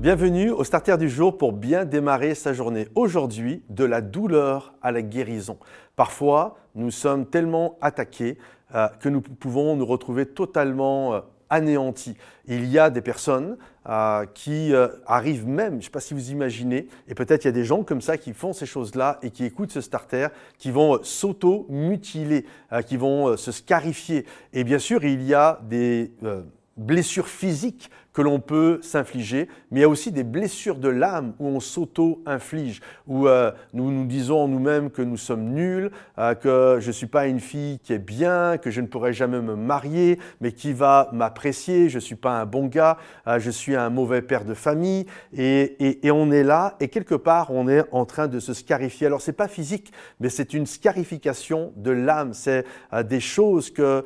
Bienvenue au Starter du jour pour bien démarrer sa journée. Aujourd'hui, de la douleur à la guérison. Parfois, nous sommes tellement attaqués euh, que nous pouvons nous retrouver totalement euh, anéantis. Il y a des personnes euh, qui arrivent même, je ne sais pas si vous imaginez, et peut-être il y a des gens comme ça qui font ces choses-là et qui écoutent ce starter, qui vont s'auto-mutiler, qui vont se scarifier. Et bien sûr, il y a des blessures physiques que l'on peut s'infliger, mais il y a aussi des blessures de l'âme où on s'auto-inflige, où euh, nous nous disons en nous-mêmes que nous sommes nuls, euh, que je ne suis pas une fille qui est bien, que je ne pourrai jamais me marier, mais qui va m'apprécier, je ne suis pas un bon gars, euh, je suis un mauvais père de famille, et, et, on est là, et quelque part on est en train de se scarifier. Alors c'est pas physique, mais c'est une scarification de l'âme, c'est des choses que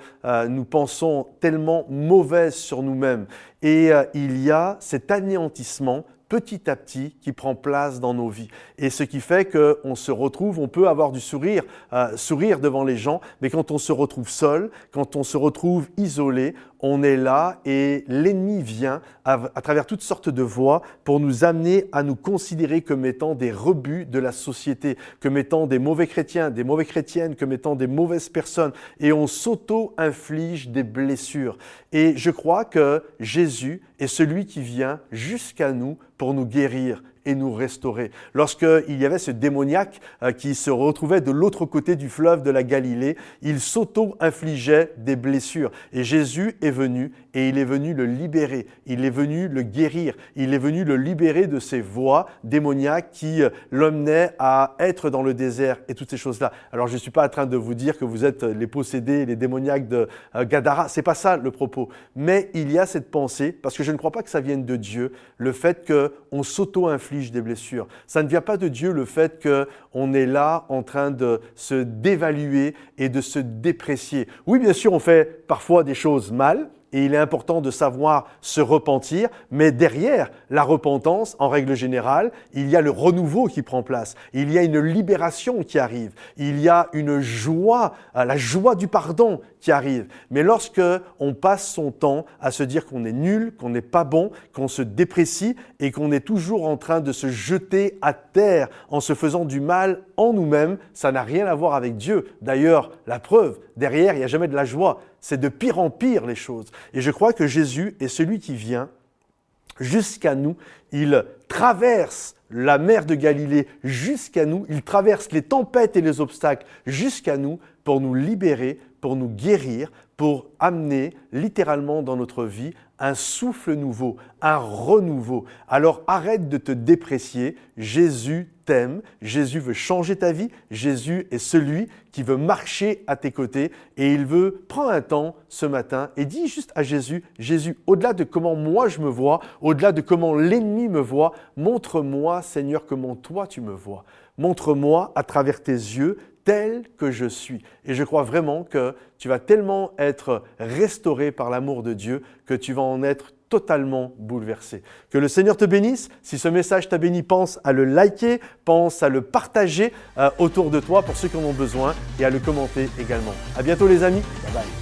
nous pensons tellement mauvaises sur nous-mêmes. Et euh, il y a cet anéantissement petit à petit qui prend place dans nos vies. Et ce qui fait qu'on se retrouve, on peut avoir du sourire, euh, sourire devant les gens, mais quand on se retrouve seul, quand on se retrouve isolé, on est là et l'ennemi vient à, travers toutes sortes de voies pour nous amener à nous considérer comme étant des rebuts de la société, comme étant des mauvais chrétiens, des mauvaises chrétiennes, comme étant des mauvaises personnes. Et on s'auto-inflige des blessures. Et je crois que Jésus est celui qui vient jusqu'à nous pour nous guérir et nous restaurer. Lorsqu'il y avait ce démoniaque euh, qui se retrouvait de l'autre côté du fleuve de la Galilée, il s'auto-infligeait des blessures. Et Jésus est venu et il est venu le libérer, il est venu le guérir, il est venu le libérer de ces voies démoniaques qui euh, l'emmenaient à être dans le désert et toutes ces choses-là. Alors je ne suis pas en train de vous dire que vous êtes les possédés, les démoniaques de euh, Gadara, c'est pas ça le propos. Mais il y a cette pensée, parce que je ne crois pas que ça vienne de Dieu, le fait qu'on s'auto-inflige des blessures. Ça ne vient pas de Dieu le fait qu'on est là en train de se dévaluer et de se déprécier. Oui, bien sûr, on fait parfois des choses mal, et il est important de savoir se repentir, mais derrière la repentance, en règle générale, il y a le renouveau qui prend place, il y a une libération qui arrive, il y a une joie, euh, la joie du pardon qui arrive. Mais lorsque on passe son temps à se dire qu'on est nul, qu'on n'est pas bon, qu'on se déprécie et qu'on est toujours en train de se jeter à terre en se faisant du mal en nous-mêmes, ça n'a rien à voir avec Dieu. D'ailleurs, la preuve, derrière, il n'y a jamais de la joie c'est de pire en pire les choses. Et je crois que Jésus est celui qui vient jusqu'à nous. Il traverse la mer de Galilée jusqu'à nous. Il traverse les tempêtes et les obstacles jusqu'à nous pour nous libérer, pour nous guérir, pour amener littéralement dans notre vie un souffle nouveau, un renouveau. Alors arrête de te déprécier. Jésus t'aime, Jésus veut changer ta vie, Jésus est celui qui veut marcher à tes côtés et il veut prendre un temps ce matin et dis juste à Jésus, Jésus, au-delà de comment moi je me vois, au-delà de comment l'ennemi me voit, montre-moi Seigneur comment toi tu me vois. Montre-moi à travers tes yeux tel que je suis. Et je crois vraiment que tu vas tellement être restauré par l'amour de Dieu que tu vas en être totalement bouleversé. Que le Seigneur te bénisse. Si ce message t'a béni, pense à le liker, pense à le partager euh, autour de toi pour ceux qui en ont besoin et à le commenter également. À bientôt les amis. Bye bye.